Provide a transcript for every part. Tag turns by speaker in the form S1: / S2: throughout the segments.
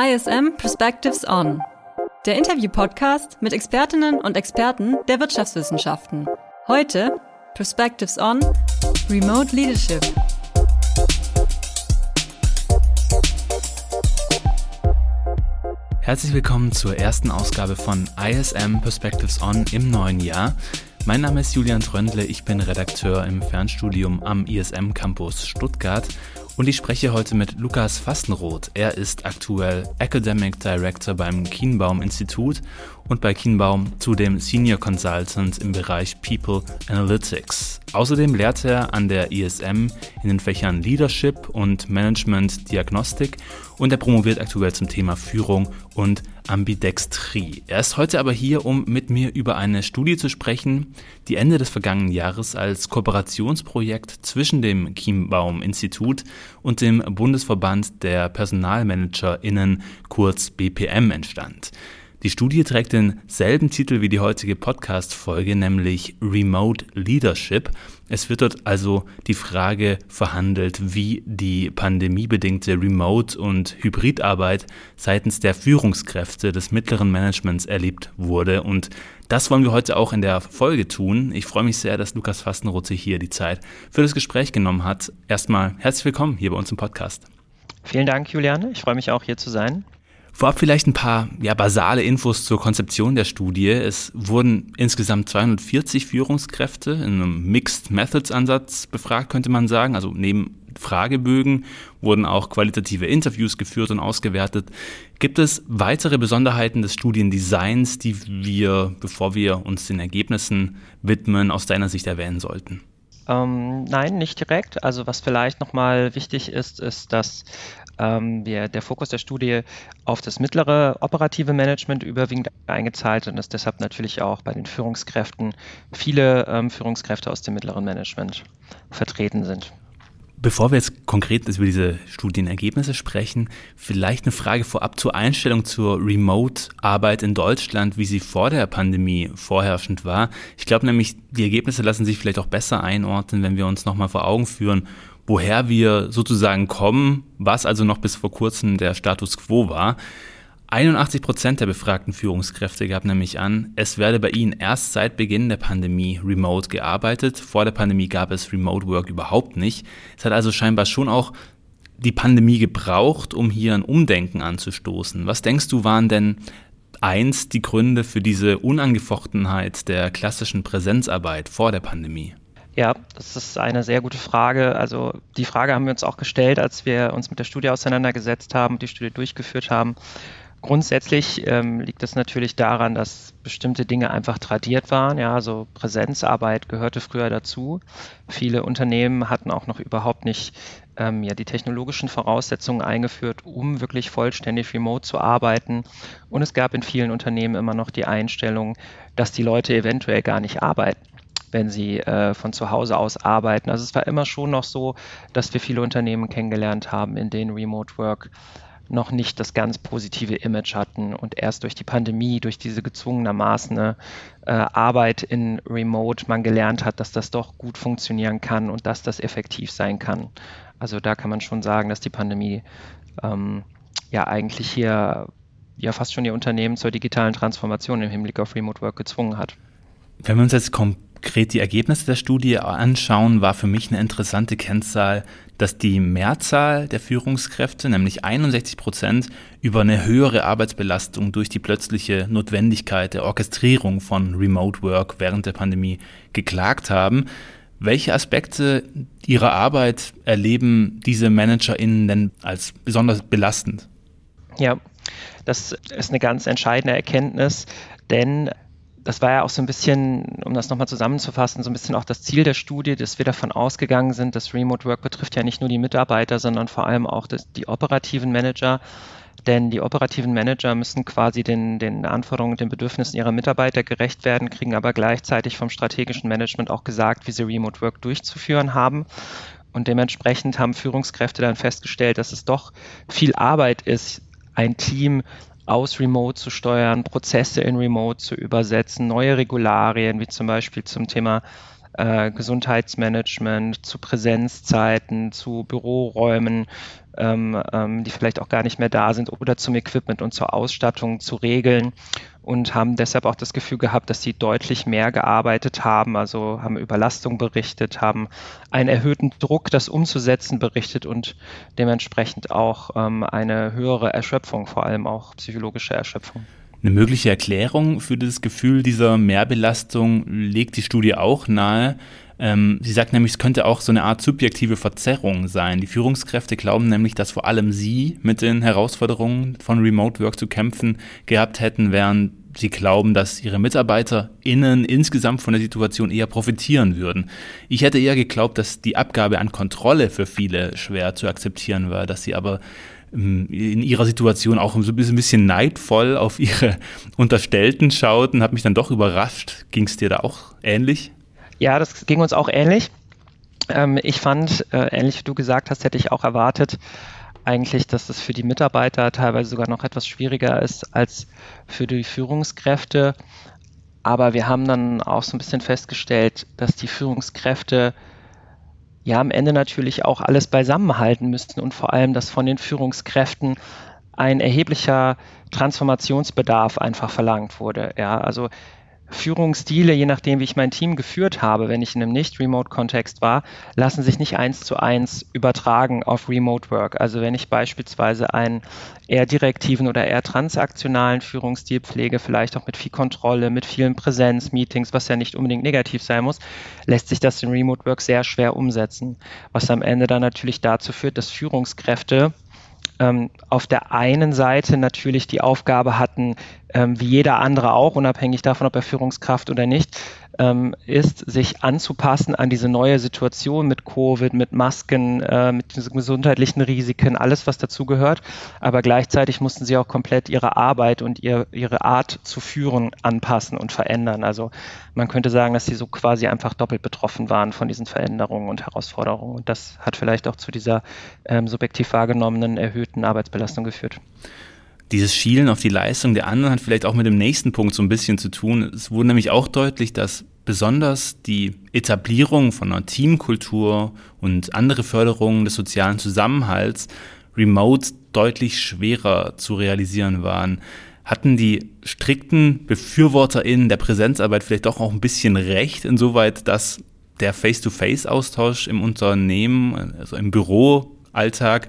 S1: ISM Perspectives On, der Interview-Podcast mit Expertinnen und Experten der Wirtschaftswissenschaften. Heute Perspectives On Remote Leadership.
S2: Herzlich willkommen zur ersten Ausgabe von ISM Perspectives On im neuen Jahr. Mein Name ist Julian Tröndle, ich bin Redakteur im Fernstudium am ISM Campus Stuttgart und ich spreche heute mit Lukas Fastenroth. Er ist aktuell Academic Director beim Kienbaum Institut und bei Kienbaum zudem Senior Consultant im Bereich People Analytics. Außerdem lehrt er an der ISM in den Fächern Leadership und Management Diagnostik und er promoviert aktuell zum Thema Führung und Ambidextrie. Er ist heute aber hier, um mit mir über eine Studie zu sprechen, die Ende des vergangenen Jahres als Kooperationsprojekt zwischen dem Kienbaum Institut und dem Bundesverband der PersonalmanagerInnen kurz BPM entstand. Die Studie trägt denselben Titel wie die heutige Podcast-Folge, nämlich Remote Leadership. Es wird dort also die Frage verhandelt, wie die pandemiebedingte Remote- und Hybridarbeit seitens der Führungskräfte des mittleren Managements erlebt wurde. Und das wollen wir heute auch in der Folge tun. Ich freue mich sehr, dass Lukas Fastenroth sich hier die Zeit für das Gespräch genommen hat. Erstmal herzlich willkommen hier bei uns im Podcast.
S3: Vielen Dank, Juliane. Ich freue mich auch hier zu sein.
S2: Vorab vielleicht ein paar ja, basale Infos zur Konzeption der Studie. Es wurden insgesamt 240 Führungskräfte in einem Mixed Methods Ansatz befragt, könnte man sagen. Also neben Fragebögen wurden auch qualitative Interviews geführt und ausgewertet. Gibt es weitere Besonderheiten des Studiendesigns, die wir, bevor wir uns den Ergebnissen widmen, aus deiner Sicht erwähnen sollten?
S3: Ähm, nein, nicht direkt. Also was vielleicht nochmal wichtig ist, ist, dass ähm, wir, der Fokus der Studie auf das mittlere operative Management überwiegend eingezahlt und ist deshalb natürlich auch bei den Führungskräften viele ähm, Führungskräfte aus dem mittleren Management vertreten sind.
S2: Bevor wir jetzt konkret über diese Studienergebnisse sprechen, vielleicht eine Frage vorab zur Einstellung zur Remote-Arbeit in Deutschland, wie sie vor der Pandemie vorherrschend war. Ich glaube nämlich, die Ergebnisse lassen sich vielleicht auch besser einordnen, wenn wir uns nochmal vor Augen führen, woher wir sozusagen kommen, was also noch bis vor kurzem der Status quo war. 81 Prozent der befragten Führungskräfte gab nämlich an, es werde bei ihnen erst seit Beginn der Pandemie remote gearbeitet. Vor der Pandemie gab es Remote Work überhaupt nicht. Es hat also scheinbar schon auch die Pandemie gebraucht, um hier ein Umdenken anzustoßen. Was denkst du, waren denn eins die Gründe für diese Unangefochtenheit der klassischen Präsenzarbeit vor der Pandemie?
S3: Ja, das ist eine sehr gute Frage. Also die Frage haben wir uns auch gestellt, als wir uns mit der Studie auseinandergesetzt haben, die Studie durchgeführt haben. Grundsätzlich ähm, liegt es natürlich daran, dass bestimmte Dinge einfach tradiert waren. Ja, also Präsenzarbeit gehörte früher dazu. Viele Unternehmen hatten auch noch überhaupt nicht ähm, ja, die technologischen Voraussetzungen eingeführt, um wirklich vollständig remote zu arbeiten. Und es gab in vielen Unternehmen immer noch die Einstellung, dass die Leute eventuell gar nicht arbeiten wenn sie äh, von zu Hause aus arbeiten. Also es war immer schon noch so, dass wir viele Unternehmen kennengelernt haben, in denen Remote Work noch nicht das ganz positive Image hatten und erst durch die Pandemie, durch diese gezwungenermaßen äh, Arbeit in Remote man gelernt hat, dass das doch gut funktionieren kann und dass das effektiv sein kann. Also da kann man schon sagen, dass die Pandemie ähm, ja eigentlich hier ja fast schon die Unternehmen zur digitalen Transformation im Hinblick auf Remote Work gezwungen hat.
S2: Wenn wir uns jetzt konkret die Ergebnisse der Studie anschauen, war für mich eine interessante Kennzahl, dass die Mehrzahl der Führungskräfte, nämlich 61 Prozent, über eine höhere Arbeitsbelastung durch die plötzliche Notwendigkeit der Orchestrierung von Remote Work während der Pandemie geklagt haben. Welche Aspekte ihrer Arbeit erleben diese ManagerInnen denn als besonders belastend?
S3: Ja, das ist eine ganz entscheidende Erkenntnis, denn das war ja auch so ein bisschen, um das nochmal zusammenzufassen, so ein bisschen auch das Ziel der Studie, dass wir davon ausgegangen sind, dass Remote Work betrifft ja nicht nur die Mitarbeiter, sondern vor allem auch das, die operativen Manager. Denn die operativen Manager müssen quasi den, den Anforderungen und den Bedürfnissen ihrer Mitarbeiter gerecht werden, kriegen aber gleichzeitig vom strategischen Management auch gesagt, wie sie Remote Work durchzuführen haben. Und dementsprechend haben Führungskräfte dann festgestellt, dass es doch viel Arbeit ist, ein Team aus Remote zu steuern, Prozesse in Remote zu übersetzen, neue Regularien, wie zum Beispiel zum Thema äh, Gesundheitsmanagement, zu Präsenzzeiten, zu Büroräumen, ähm, ähm, die vielleicht auch gar nicht mehr da sind oder zum Equipment und zur Ausstattung zu regeln und haben deshalb auch das Gefühl gehabt, dass sie deutlich mehr gearbeitet haben, also haben Überlastung berichtet, haben einen erhöhten Druck, das umzusetzen, berichtet und dementsprechend auch ähm, eine höhere Erschöpfung, vor allem auch psychologische Erschöpfung.
S2: Eine mögliche Erklärung für das Gefühl dieser Mehrbelastung legt die Studie auch nahe. Ähm, sie sagt nämlich, es könnte auch so eine Art subjektive Verzerrung sein. Die Führungskräfte glauben nämlich, dass vor allem sie mit den Herausforderungen von Remote Work zu kämpfen gehabt hätten, während sie glauben, dass ihre MitarbeiterInnen insgesamt von der Situation eher profitieren würden. Ich hätte eher geglaubt, dass die Abgabe an Kontrolle für viele schwer zu akzeptieren war, dass sie aber ähm, in ihrer Situation auch so ein bisschen neidvoll auf ihre Unterstellten schauten, hat mich dann doch überrascht. Ging es dir da auch ähnlich?
S3: Ja, das ging uns auch ähnlich. Ähm, ich fand, äh, ähnlich wie du gesagt hast, hätte ich auch erwartet, eigentlich, dass das für die Mitarbeiter teilweise sogar noch etwas schwieriger ist als für die Führungskräfte. Aber wir haben dann auch so ein bisschen festgestellt, dass die Führungskräfte ja am Ende natürlich auch alles beisammenhalten müssten und vor allem, dass von den Führungskräften ein erheblicher Transformationsbedarf einfach verlangt wurde. Ja, also Führungsstile, je nachdem, wie ich mein Team geführt habe, wenn ich in einem Nicht-Remote-Kontext war, lassen sich nicht eins zu eins übertragen auf Remote Work. Also wenn ich beispielsweise einen eher direktiven oder eher transaktionalen Führungsstil pflege, vielleicht auch mit viel Kontrolle, mit vielen Präsenzmeetings, was ja nicht unbedingt negativ sein muss, lässt sich das in Remote Work sehr schwer umsetzen. Was am Ende dann natürlich dazu führt, dass Führungskräfte ähm, auf der einen Seite natürlich die Aufgabe hatten, ähm, wie jeder andere auch, unabhängig davon, ob er Führungskraft oder nicht, ähm, ist, sich anzupassen an diese neue Situation mit Covid, mit Masken, äh, mit diesen gesundheitlichen Risiken, alles, was dazugehört. Aber gleichzeitig mussten sie auch komplett ihre Arbeit und ihr, ihre Art zu führen anpassen und verändern. Also man könnte sagen, dass sie so quasi einfach doppelt betroffen waren von diesen Veränderungen und Herausforderungen. Und das hat vielleicht auch zu dieser ähm, subjektiv wahrgenommenen erhöhten Arbeitsbelastung geführt
S2: dieses Schielen auf die Leistung der anderen hat vielleicht auch mit dem nächsten Punkt so ein bisschen zu tun. Es wurde nämlich auch deutlich, dass besonders die Etablierung von einer Teamkultur und andere Förderungen des sozialen Zusammenhalts remote deutlich schwerer zu realisieren waren. Hatten die strikten BefürworterInnen der Präsenzarbeit vielleicht doch auch ein bisschen recht, insoweit, dass der Face-to-Face-Austausch im Unternehmen, also im Büroalltag,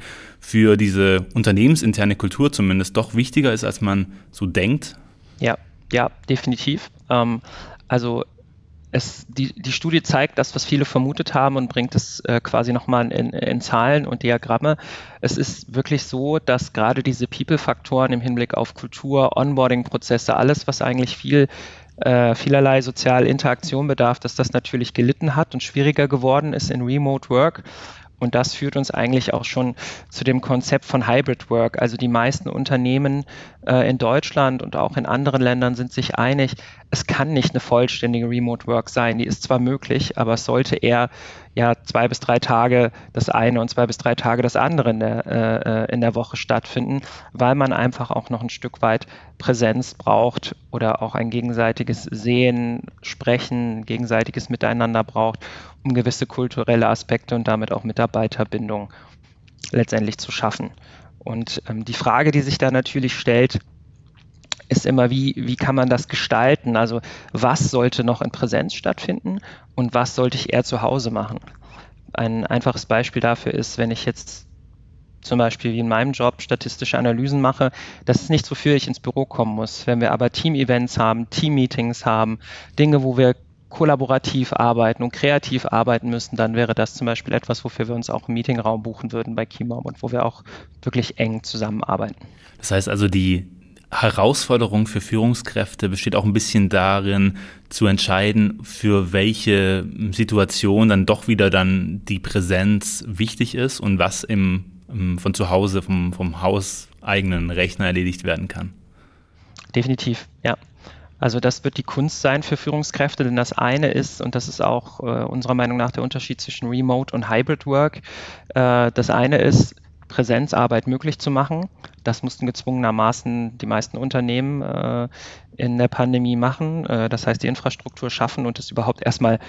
S2: für diese unternehmensinterne Kultur zumindest doch wichtiger ist, als man so denkt?
S3: Ja, ja, definitiv. Ähm, also es, die, die Studie zeigt das, was viele vermutet haben und bringt es äh, quasi nochmal in, in Zahlen und Diagramme. Es ist wirklich so, dass gerade diese People-Faktoren im Hinblick auf Kultur, Onboarding-Prozesse, alles, was eigentlich viel äh, vielerlei soziale Interaktion bedarf, dass das natürlich gelitten hat und schwieriger geworden ist in Remote Work. Und das führt uns eigentlich auch schon zu dem Konzept von Hybrid Work. Also die meisten Unternehmen in Deutschland und auch in anderen Ländern sind sich einig, es kann nicht eine vollständige Remote Work sein. Die ist zwar möglich, aber es sollte eher ja zwei bis drei Tage das eine und zwei bis drei Tage das andere in der, äh, äh, in der Woche stattfinden, weil man einfach auch noch ein Stück weit Präsenz braucht oder auch ein gegenseitiges Sehen, Sprechen, gegenseitiges Miteinander braucht, um gewisse kulturelle Aspekte und damit auch Mitarbeiterbindung letztendlich zu schaffen. Und ähm, die Frage, die sich da natürlich stellt, ist immer, wie, wie kann man das gestalten? Also was sollte noch in Präsenz stattfinden und was sollte ich eher zu Hause machen? Ein einfaches Beispiel dafür ist, wenn ich jetzt zum Beispiel wie in meinem Job statistische Analysen mache, das ist nichts, wofür ich ins Büro kommen muss. Wenn wir aber Team-Events haben, Team-Meetings haben, Dinge, wo wir kollaborativ arbeiten und kreativ arbeiten müssen, dann wäre das zum Beispiel etwas, wofür wir uns auch einen Meetingraum buchen würden bei Keymob und wo wir auch wirklich eng zusammenarbeiten.
S2: Das heißt also, die Herausforderung für Führungskräfte besteht auch ein bisschen darin, zu entscheiden, für welche Situation dann doch wieder dann die Präsenz wichtig ist und was im, von zu Hause, vom, vom hauseigenen Rechner erledigt werden kann.
S3: Definitiv, ja. Also das wird die Kunst sein für Führungskräfte, denn das eine ist, und das ist auch äh, unserer Meinung nach der Unterschied zwischen Remote und Hybrid Work, äh, das eine ist, Präsenzarbeit möglich zu machen. Das mussten gezwungenermaßen die meisten Unternehmen äh, in der Pandemie machen. Äh, das heißt, die Infrastruktur schaffen und es überhaupt erstmal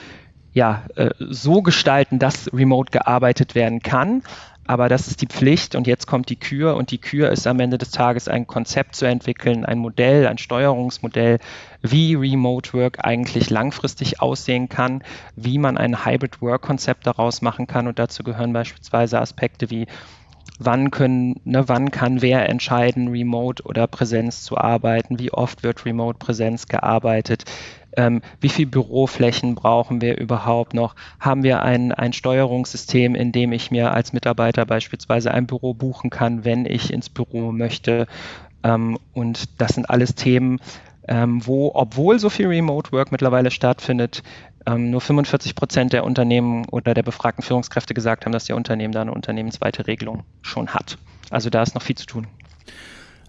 S3: ja, äh, so gestalten, dass remote gearbeitet werden kann. Aber das ist die Pflicht und jetzt kommt die Kür und die Kür ist am Ende des Tages ein Konzept zu entwickeln, ein Modell, ein Steuerungsmodell, wie Remote Work eigentlich langfristig aussehen kann, wie man ein Hybrid Work Konzept daraus machen kann. Und dazu gehören beispielsweise Aspekte wie wann können, ne, wann kann wer entscheiden, remote oder Präsenz zu arbeiten, wie oft wird remote Präsenz gearbeitet, ähm, wie viel Büroflächen brauchen wir überhaupt noch? Haben wir ein, ein Steuerungssystem, in dem ich mir als Mitarbeiter beispielsweise ein Büro buchen kann, wenn ich ins Büro möchte? Ähm, und das sind alles Themen, ähm, wo, obwohl so viel Remote Work mittlerweile stattfindet, ähm, nur 45 Prozent der Unternehmen oder der befragten Führungskräfte gesagt haben, dass ihr Unternehmen da eine unternehmensweite Regelung schon hat. Also da ist noch viel zu tun.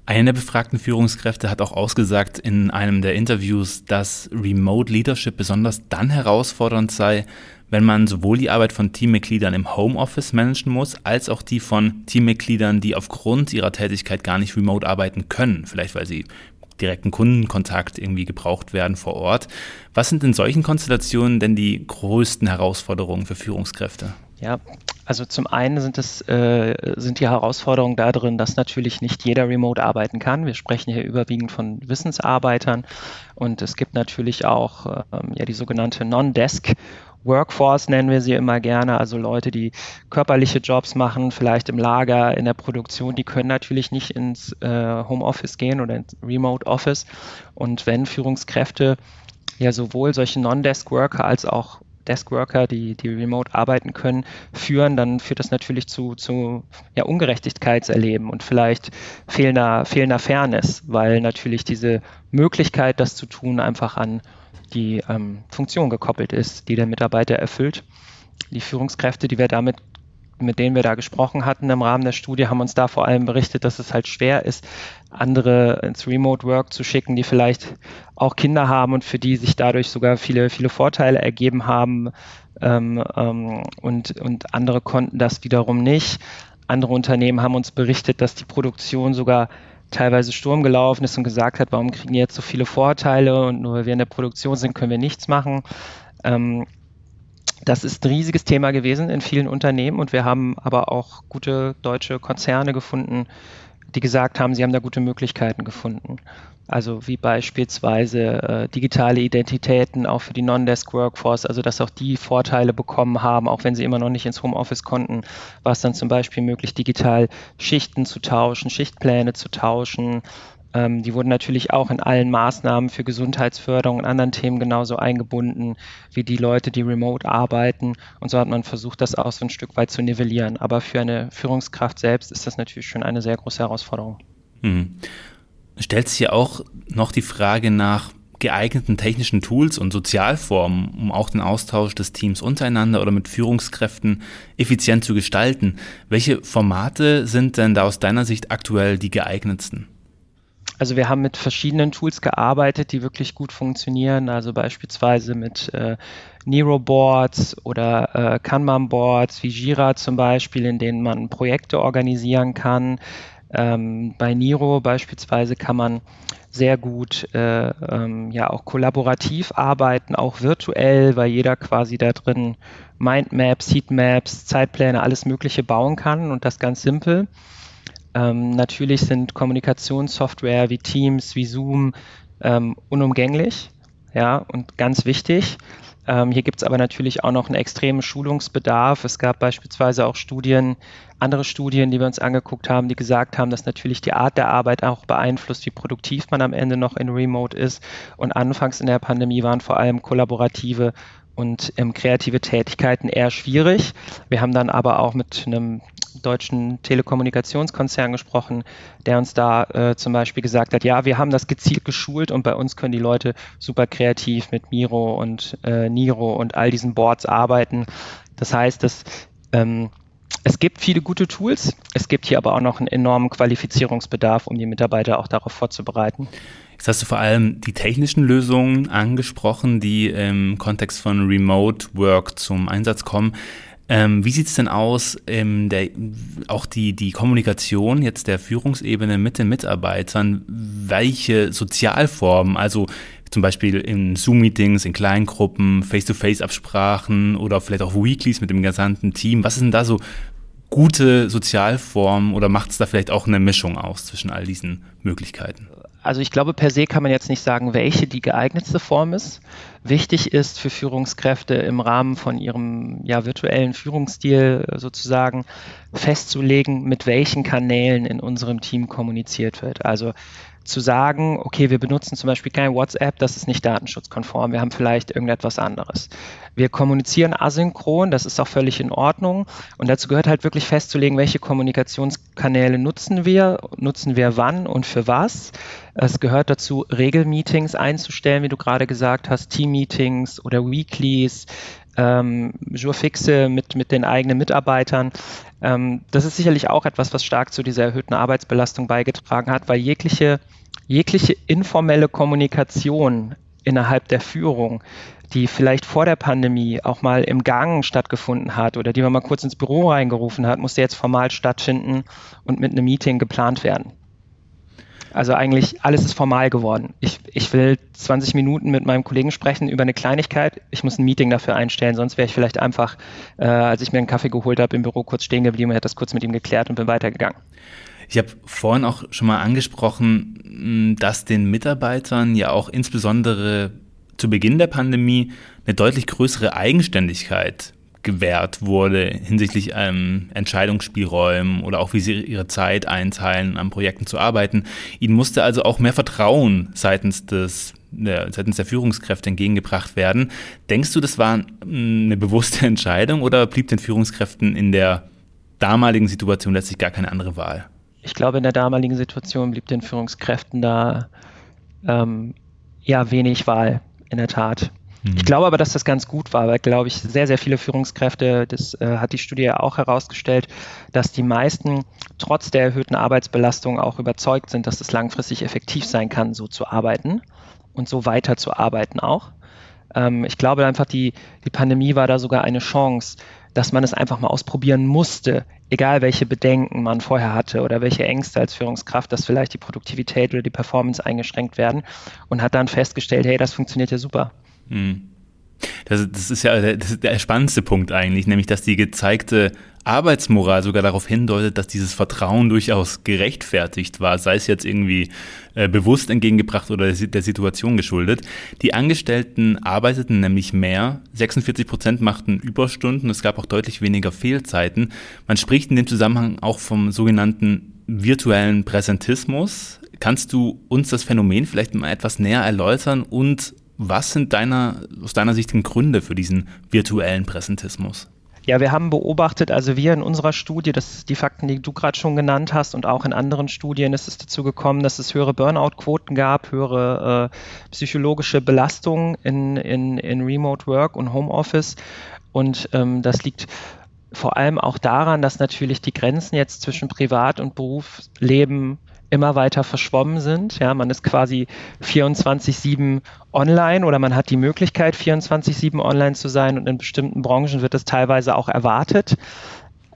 S2: Eine der befragten Führungskräfte hat auch ausgesagt in einem der Interviews, dass Remote Leadership besonders dann herausfordernd sei, wenn man sowohl die Arbeit von Teammitgliedern im Homeoffice managen muss, als auch die von Teammitgliedern, die aufgrund ihrer Tätigkeit gar nicht remote arbeiten können, vielleicht weil sie direkten Kundenkontakt irgendwie gebraucht werden vor Ort. Was sind in solchen Konstellationen denn die größten Herausforderungen für Führungskräfte?
S3: Ja, also zum einen sind es äh, sind die Herausforderungen darin, dass natürlich nicht jeder remote arbeiten kann. Wir sprechen hier überwiegend von Wissensarbeitern und es gibt natürlich auch ähm, ja die sogenannte Non-Desk Workforce nennen wir sie immer gerne, also Leute, die körperliche Jobs machen, vielleicht im Lager, in der Produktion, die können natürlich nicht ins äh, Homeoffice gehen oder ins Remote Office. Und wenn Führungskräfte ja sowohl solche Non-Desk Worker als auch Deskworker, die, die remote arbeiten können, führen, dann führt das natürlich zu, zu ja, Ungerechtigkeitserleben und vielleicht fehlender, fehlender Fairness, weil natürlich diese Möglichkeit, das zu tun, einfach an die ähm, Funktion gekoppelt ist, die der Mitarbeiter erfüllt. Die Führungskräfte, die wir damit mit denen wir da gesprochen hatten im Rahmen der Studie, haben uns da vor allem berichtet, dass es halt schwer ist, andere ins Remote Work zu schicken, die vielleicht auch Kinder haben und für die sich dadurch sogar viele, viele Vorteile ergeben haben. Ähm, ähm, und, und andere konnten das wiederum nicht. Andere Unternehmen haben uns berichtet, dass die Produktion sogar teilweise Sturm gelaufen ist und gesagt hat, warum kriegen die jetzt so viele Vorteile und nur weil wir in der Produktion sind, können wir nichts machen. Ähm, das ist ein riesiges Thema gewesen in vielen Unternehmen und wir haben aber auch gute deutsche Konzerne gefunden, die gesagt haben, sie haben da gute Möglichkeiten gefunden. Also wie beispielsweise äh, digitale Identitäten auch für die Non-Desk Workforce, also dass auch die Vorteile bekommen haben, auch wenn sie immer noch nicht ins Homeoffice konnten, war es dann zum Beispiel möglich, digital Schichten zu tauschen, Schichtpläne zu tauschen, ähm, die wurden natürlich auch in allen Maßnahmen für Gesundheitsförderung und anderen Themen genauso eingebunden wie die Leute, die remote arbeiten. Und so hat man versucht, das auch so ein Stück weit zu nivellieren. Aber für eine Führungskraft selbst ist das natürlich schon eine sehr große Herausforderung.
S2: Mhm. Stellt sich ja auch noch die Frage nach geeigneten technischen Tools und Sozialformen, um auch den Austausch des Teams untereinander oder mit Führungskräften effizient zu gestalten. Welche Formate sind denn da aus deiner Sicht aktuell die geeignetsten?
S3: Also wir haben mit verschiedenen Tools gearbeitet, die wirklich gut funktionieren. Also beispielsweise mit äh, Nero Boards oder äh, Kanban Boards wie Jira zum Beispiel, in denen man Projekte organisieren kann. Ähm, bei Niro beispielsweise kann man sehr gut äh, ähm, ja auch kollaborativ arbeiten, auch virtuell, weil jeder quasi da drin Mindmaps, Heatmaps, Zeitpläne, alles Mögliche bauen kann und das ganz simpel. Ähm, natürlich sind Kommunikationssoftware wie Teams, wie Zoom ähm, unumgänglich ja, und ganz wichtig. Ähm, hier gibt es aber natürlich auch noch einen extremen Schulungsbedarf. Es gab beispielsweise auch Studien, andere Studien, die wir uns angeguckt haben, die gesagt haben, dass natürlich die Art der Arbeit auch beeinflusst, wie produktiv man am Ende noch in Remote ist. Und anfangs in der Pandemie waren vor allem kollaborative und ähm, kreative Tätigkeiten eher schwierig. Wir haben dann aber auch mit einem deutschen Telekommunikationskonzern gesprochen, der uns da äh, zum Beispiel gesagt hat, ja, wir haben das gezielt geschult und bei uns können die Leute super kreativ mit Miro und äh, Niro und all diesen Boards arbeiten. Das heißt, dass ähm, es gibt viele gute Tools, es gibt hier aber auch noch einen enormen Qualifizierungsbedarf, um die Mitarbeiter auch darauf vorzubereiten.
S2: Jetzt hast du vor allem die technischen Lösungen angesprochen, die im Kontext von Remote Work zum Einsatz kommen. Ähm, wie sieht es denn aus, ähm, der, auch die, die Kommunikation jetzt der Führungsebene mit den Mitarbeitern? Welche Sozialformen, also zum Beispiel in Zoom-Meetings, in Kleingruppen, Face-to-Face-Absprachen oder vielleicht auch Weeklies mit dem gesamten Team. Was ist denn da so gute Sozialform oder macht es da vielleicht auch eine Mischung aus zwischen all diesen Möglichkeiten?
S3: Also ich glaube, per se kann man jetzt nicht sagen, welche die geeignetste Form ist. Wichtig ist für Führungskräfte im Rahmen von ihrem ja, virtuellen Führungsstil sozusagen festzulegen, mit welchen Kanälen in unserem Team kommuniziert wird. Also zu sagen, okay, wir benutzen zum Beispiel kein WhatsApp, das ist nicht datenschutzkonform, wir haben vielleicht irgendetwas anderes. Wir kommunizieren asynchron, das ist auch völlig in Ordnung. Und dazu gehört halt wirklich festzulegen, welche Kommunikationskanäle nutzen wir, nutzen wir wann und für was. Es gehört dazu, Regelmeetings einzustellen, wie du gerade gesagt hast, Teammeetings oder Weeklies, ähm, Jourfixe mit, mit den eigenen Mitarbeitern. Ähm, das ist sicherlich auch etwas, was stark zu dieser erhöhten Arbeitsbelastung beigetragen hat, weil jegliche, jegliche informelle Kommunikation innerhalb der Führung, die vielleicht vor der Pandemie auch mal im Gang stattgefunden hat oder die man mal kurz ins Büro reingerufen hat, musste jetzt formal stattfinden und mit einem Meeting geplant werden. Also eigentlich alles ist formal geworden. Ich, ich will 20 Minuten mit meinem Kollegen sprechen über eine Kleinigkeit. Ich muss ein Meeting dafür einstellen, sonst wäre ich vielleicht einfach, äh, als ich mir einen Kaffee geholt habe, im Büro kurz stehen geblieben hätte das kurz mit ihm geklärt und bin weitergegangen.
S2: Ich habe vorhin auch schon mal angesprochen, dass den Mitarbeitern ja auch insbesondere zu Beginn der Pandemie eine deutlich größere Eigenständigkeit gewährt wurde hinsichtlich ähm, Entscheidungsspielräumen oder auch wie sie ihre Zeit einteilen, an Projekten zu arbeiten. Ihnen musste also auch mehr Vertrauen seitens des der, seitens der Führungskräfte entgegengebracht werden. Denkst du, das war eine bewusste Entscheidung oder blieb den Führungskräften in der damaligen Situation letztlich gar keine andere Wahl?
S3: Ich glaube, in der damaligen Situation blieb den Führungskräften da ähm, ja wenig Wahl, in der Tat. Mhm. Ich glaube aber, dass das ganz gut war, weil, glaube ich, sehr, sehr viele Führungskräfte, das äh, hat die Studie ja auch herausgestellt, dass die meisten trotz der erhöhten Arbeitsbelastung auch überzeugt sind, dass es langfristig effektiv sein kann, so zu arbeiten und so weiter zu arbeiten auch. Ähm, ich glaube einfach, die, die Pandemie war da sogar eine Chance, dass man es einfach mal ausprobieren musste, egal welche Bedenken man vorher hatte oder welche Ängste als Führungskraft, dass vielleicht die Produktivität oder die Performance eingeschränkt werden und hat dann festgestellt, hey, das funktioniert ja super. Mhm.
S2: Das, das, ist ja der, das ist der spannendste Punkt eigentlich, nämlich dass die gezeigte Arbeitsmoral sogar darauf hindeutet, dass dieses Vertrauen durchaus gerechtfertigt war, sei es jetzt irgendwie äh, bewusst entgegengebracht oder der Situation geschuldet. Die Angestellten arbeiteten nämlich mehr, 46 Prozent machten Überstunden, es gab auch deutlich weniger Fehlzeiten. Man spricht in dem Zusammenhang auch vom sogenannten virtuellen Präsentismus. Kannst du uns das Phänomen vielleicht mal etwas näher erläutern und was sind deiner, aus deiner Sicht die Gründe für diesen virtuellen Präsentismus?
S3: Ja, wir haben beobachtet, also wir in unserer Studie, das die Fakten, die du gerade schon genannt hast und auch in anderen Studien ist es dazu gekommen, dass es höhere Burnout-Quoten gab, höhere äh, psychologische Belastungen in, in, in Remote Work und Homeoffice. Und ähm, das liegt vor allem auch daran, dass natürlich die Grenzen jetzt zwischen Privat- und Berufsleben immer weiter verschwommen sind. Ja, man ist quasi 24-7 online oder man hat die Möglichkeit, 24-7 online zu sein und in bestimmten Branchen wird es teilweise auch erwartet.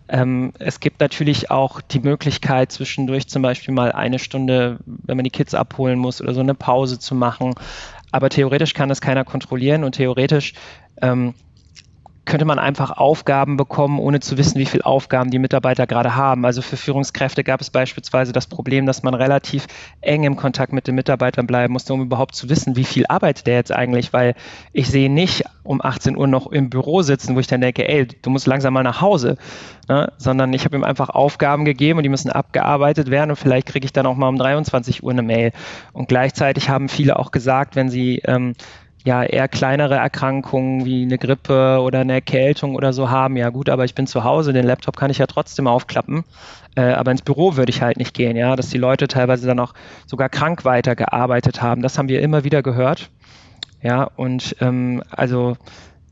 S3: Ähm, es gibt natürlich auch die Möglichkeit, zwischendurch zum Beispiel mal eine Stunde, wenn man die Kids abholen muss oder so eine Pause zu machen. Aber theoretisch kann das keiner kontrollieren und theoretisch ähm, könnte man einfach Aufgaben bekommen, ohne zu wissen, wie viele Aufgaben die Mitarbeiter gerade haben. Also für Führungskräfte gab es beispielsweise das Problem, dass man relativ eng im Kontakt mit den Mitarbeitern bleiben musste, um überhaupt zu wissen, wie viel arbeitet der jetzt eigentlich, weil ich sehe nicht um 18 Uhr noch im Büro sitzen, wo ich dann denke, ey, du musst langsam mal nach Hause, ne? sondern ich habe ihm einfach Aufgaben gegeben und die müssen abgearbeitet werden und vielleicht kriege ich dann auch mal um 23 Uhr eine Mail. Und gleichzeitig haben viele auch gesagt, wenn sie ähm, ja eher kleinere Erkrankungen wie eine Grippe oder eine Erkältung oder so haben, ja gut, aber ich bin zu Hause, den Laptop kann ich ja trotzdem aufklappen, äh, aber ins Büro würde ich halt nicht gehen, ja, dass die Leute teilweise dann auch sogar krank weitergearbeitet haben, das haben wir immer wieder gehört, ja, und ähm, also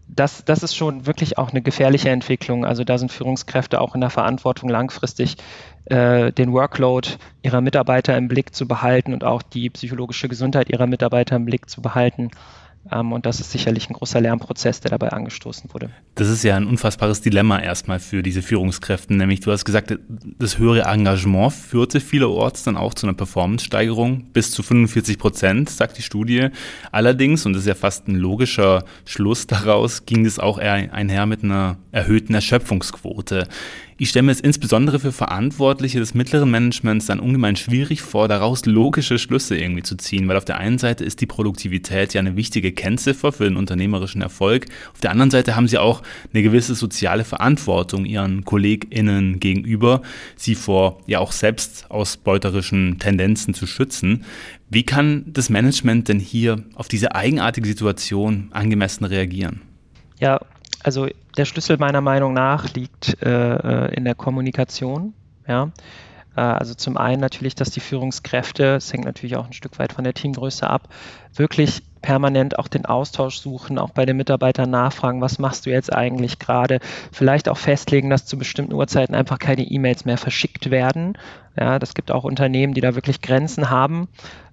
S3: das, das ist schon wirklich auch eine gefährliche Entwicklung. Also da sind Führungskräfte auch in der Verantwortung, langfristig äh, den Workload ihrer Mitarbeiter im Blick zu behalten und auch die psychologische Gesundheit ihrer Mitarbeiter im Blick zu behalten. Ähm, und das ist sicherlich ein großer Lernprozess, der dabei angestoßen wurde.
S2: Das ist ja ein unfassbares Dilemma erstmal für diese Führungskräfte. Nämlich, du hast gesagt, das höhere Engagement führte vielerorts dann auch zu einer Performance-Steigerung bis zu 45 Prozent, sagt die Studie. Allerdings, und das ist ja fast ein logischer Schluss daraus, ging es auch eher einher mit einer erhöhten Erschöpfungsquote. Ich stelle mir es insbesondere für Verantwortliche des mittleren Managements dann ungemein schwierig vor, daraus logische Schlüsse irgendwie zu ziehen, weil auf der einen Seite ist die Produktivität ja eine wichtige Kennziffer für den unternehmerischen Erfolg, auf der anderen Seite haben sie auch eine gewisse soziale Verantwortung ihren KollegInnen gegenüber, sie vor ja auch selbstausbeuterischen Tendenzen zu schützen. Wie kann das Management denn hier auf diese eigenartige Situation angemessen reagieren?
S3: Ja, also der Schlüssel meiner Meinung nach liegt äh, äh, in der Kommunikation. Ja? Äh, also zum einen natürlich, dass die Führungskräfte, es hängt natürlich auch ein Stück weit von der Teamgröße ab, wirklich permanent auch den Austausch suchen, auch bei den Mitarbeitern nachfragen, was machst du jetzt eigentlich gerade? Vielleicht auch festlegen, dass zu bestimmten Uhrzeiten einfach keine E-Mails mehr verschickt werden. Ja, das gibt auch Unternehmen, die da wirklich Grenzen haben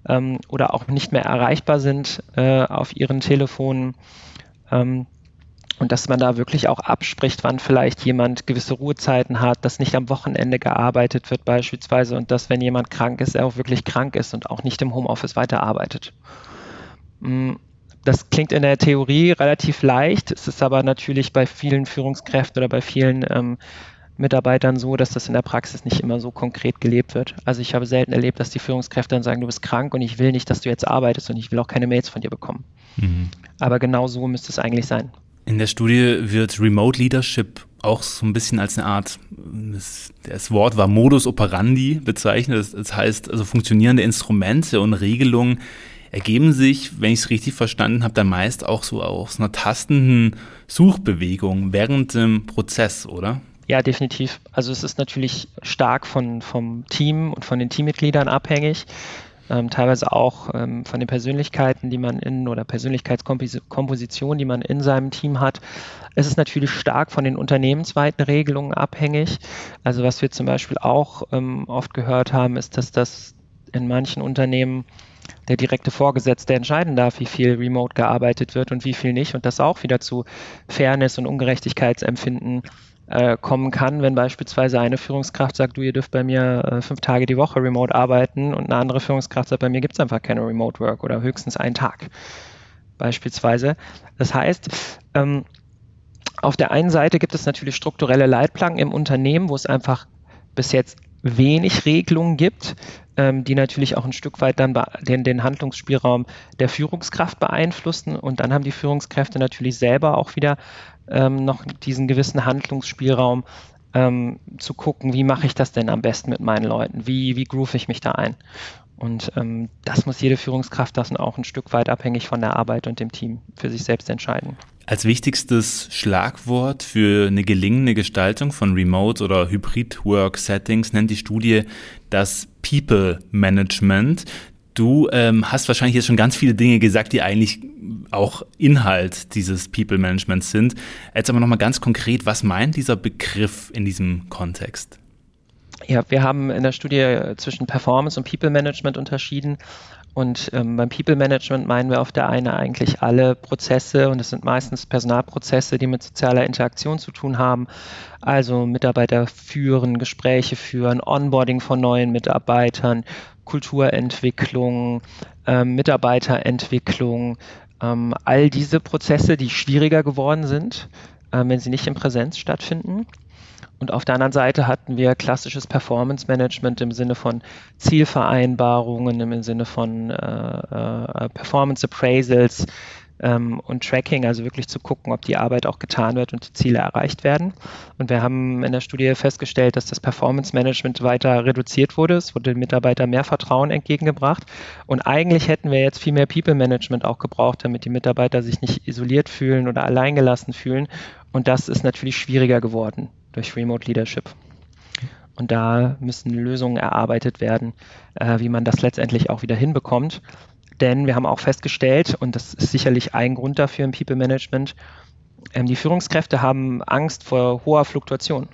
S3: ähm, oder auch nicht mehr erreichbar sind äh, auf ihren Telefonen. Ähm, und dass man da wirklich auch abspricht, wann vielleicht jemand gewisse Ruhezeiten hat, dass nicht am Wochenende gearbeitet wird beispielsweise und dass, wenn jemand krank ist, er auch wirklich krank ist und auch nicht im Homeoffice weiterarbeitet. Mm, das klingt in der Theorie relativ leicht, es ist aber natürlich bei vielen Führungskräften oder bei vielen ähm, Mitarbeitern so, dass das in der Praxis nicht immer so konkret gelebt wird. Also ich habe selten erlebt, dass die Führungskräfte dann sagen, du bist krank und ich will nicht, dass du jetzt arbeitest und ich will auch keine Mails von dir bekommen. Mhm. Aber genau so müsste es eigentlich sein.
S2: In der Studie wird Remote Leadership auch so ein bisschen als eine Art, das, das Wort war Modus operandi bezeichnet. Das, das heißt, also funktionierende Instrumente und Regelungen ergeben sich, wenn ich es richtig verstanden habe, dann meist auch so aus einer tastenden Suchbewegung während dem Prozess, oder?
S3: Ja, definitiv. Also es ist natürlich stark von, vom Team und von den Teammitgliedern abhängig ähm, teilweise auch ähm, von den Persönlichkeiten, die man in oder Persönlichkeitskomposition, die man in seinem Team hat. Es ist natürlich stark von den unternehmensweiten Regelungen abhängig. Also was wir zum Beispiel auch ähm, oft gehört haben, ist, dass das in manchen Unternehmen der direkte Vorgesetzte entscheiden darf, wie viel remote gearbeitet wird und wie viel nicht und das auch wieder zu Fairness und Ungerechtigkeitsempfinden äh, kommen kann, wenn beispielsweise eine Führungskraft sagt, du, ihr dürft bei mir äh, fünf Tage die Woche remote arbeiten und eine andere Führungskraft sagt, bei mir gibt es einfach keine Remote Work oder höchstens einen Tag beispielsweise. Das heißt, ähm, auf der einen Seite gibt es natürlich strukturelle Leitplanken im Unternehmen, wo es einfach bis jetzt wenig Regelungen gibt, ähm, die natürlich auch ein Stück weit dann den, den Handlungsspielraum der Führungskraft beeinflussen. Und dann haben die Führungskräfte natürlich selber auch wieder ähm, noch diesen gewissen Handlungsspielraum ähm, zu gucken, wie mache ich das denn am besten mit meinen Leuten? Wie, wie groove ich mich da ein? Und ähm, das muss jede Führungskraft das auch ein Stück weit abhängig von der Arbeit und dem Team für sich selbst entscheiden.
S2: Als wichtigstes Schlagwort für eine gelingende Gestaltung von Remote- oder Hybrid-Work-Settings nennt die Studie das People Management. Du ähm, hast wahrscheinlich jetzt schon ganz viele Dinge gesagt, die eigentlich auch Inhalt dieses People Managements sind. Jetzt aber nochmal ganz konkret, was meint dieser Begriff in diesem Kontext?
S3: Ja, wir haben in der Studie zwischen Performance und People Management unterschieden. Und ähm, beim People Management meinen wir auf der einen eigentlich alle Prozesse und es sind meistens Personalprozesse, die mit sozialer Interaktion zu tun haben. Also Mitarbeiter führen, Gespräche führen, Onboarding von neuen Mitarbeitern, Kulturentwicklung, ähm, Mitarbeiterentwicklung, ähm, all diese Prozesse, die schwieriger geworden sind, äh, wenn sie nicht in Präsenz stattfinden. Und auf der anderen Seite hatten wir klassisches Performance Management im Sinne von Zielvereinbarungen, im Sinne von äh, äh, Performance Appraisals, ähm, und Tracking, also wirklich zu gucken, ob die Arbeit auch getan wird und die Ziele erreicht werden. Und wir haben in der Studie festgestellt, dass das Performance Management weiter reduziert wurde. Es wurde den Mitarbeitern mehr Vertrauen entgegengebracht. Und eigentlich hätten wir jetzt viel mehr People Management auch gebraucht, damit die Mitarbeiter sich nicht isoliert fühlen oder alleingelassen fühlen. Und das ist natürlich schwieriger geworden durch Remote Leadership. Und da müssen Lösungen erarbeitet werden, äh, wie man das letztendlich auch wieder hinbekommt. Denn wir haben auch festgestellt, und das ist sicherlich ein Grund dafür im People Management, ähm, die Führungskräfte haben Angst vor hoher Fluktuation.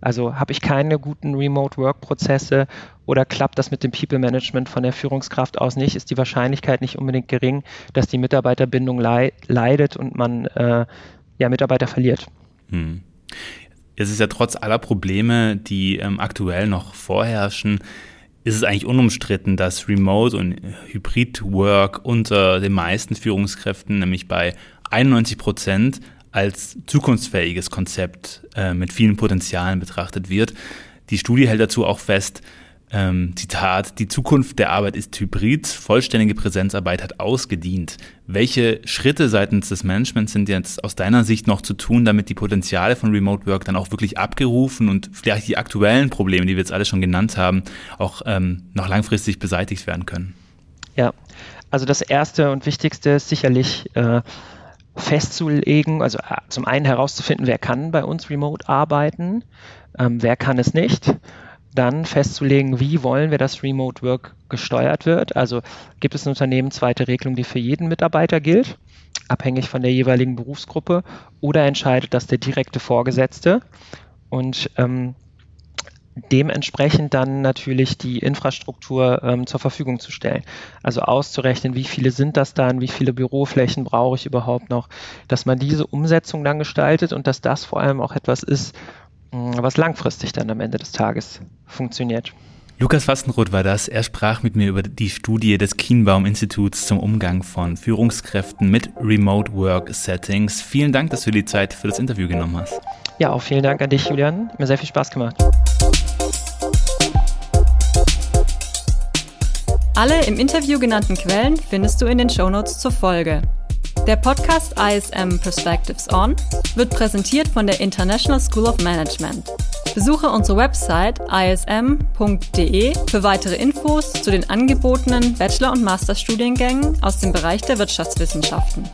S3: Also habe ich keine guten Remote-Work-Prozesse oder klappt das mit dem People-Management von der Führungskraft aus nicht, ist die Wahrscheinlichkeit nicht unbedingt gering, dass die Mitarbeiterbindung leidet und man äh, ja, Mitarbeiter verliert. Hm.
S2: Es ist ja trotz aller Probleme, die ähm, aktuell noch vorherrschen, ist es eigentlich unumstritten, dass Remote und Hybrid-Work unter den meisten Führungskräften, nämlich bei 91 Prozent, als zukunftsfähiges Konzept äh, mit vielen Potenzialen betrachtet wird. Die Studie hält dazu auch fest, ähm, Zitat, die Zukunft der Arbeit ist hybrid, vollständige Präsenzarbeit hat ausgedient. Welche Schritte seitens des Managements sind jetzt aus deiner Sicht noch zu tun, damit die Potenziale von Remote Work dann auch wirklich abgerufen und vielleicht die aktuellen Probleme, die wir jetzt alle schon genannt haben, auch ähm, noch langfristig beseitigt werden können?
S3: Ja, also das Erste und Wichtigste ist sicherlich äh, festzulegen, also äh, zum einen herauszufinden, wer kann bei uns remote arbeiten, ähm, wer kann es nicht dann festzulegen, wie wollen wir, dass Remote Work gesteuert wird. Also gibt es in Unternehmen zweite Regelung, die für jeden Mitarbeiter gilt, abhängig von der jeweiligen Berufsgruppe, oder entscheidet das der direkte Vorgesetzte und ähm, dementsprechend dann natürlich die Infrastruktur ähm, zur Verfügung zu stellen. Also auszurechnen, wie viele sind das dann, wie viele Büroflächen brauche ich überhaupt noch, dass man diese Umsetzung dann gestaltet und dass das vor allem auch etwas ist, was langfristig dann am Ende des Tages funktioniert.
S2: Lukas Fastenroth war das. Er sprach mit mir über die Studie des Kienbaum-Instituts zum Umgang von Führungskräften mit Remote Work Settings. Vielen Dank, dass du die Zeit für das Interview genommen hast.
S3: Ja, auch vielen Dank an dich, Julian. Mir sehr viel Spaß gemacht.
S1: Alle im Interview genannten Quellen findest du in den Shownotes zur Folge. Der Podcast ISM Perspectives On wird präsentiert von der International School of Management. Besuche unsere Website ism.de für weitere Infos zu den angebotenen Bachelor- und Masterstudiengängen aus dem Bereich der Wirtschaftswissenschaften.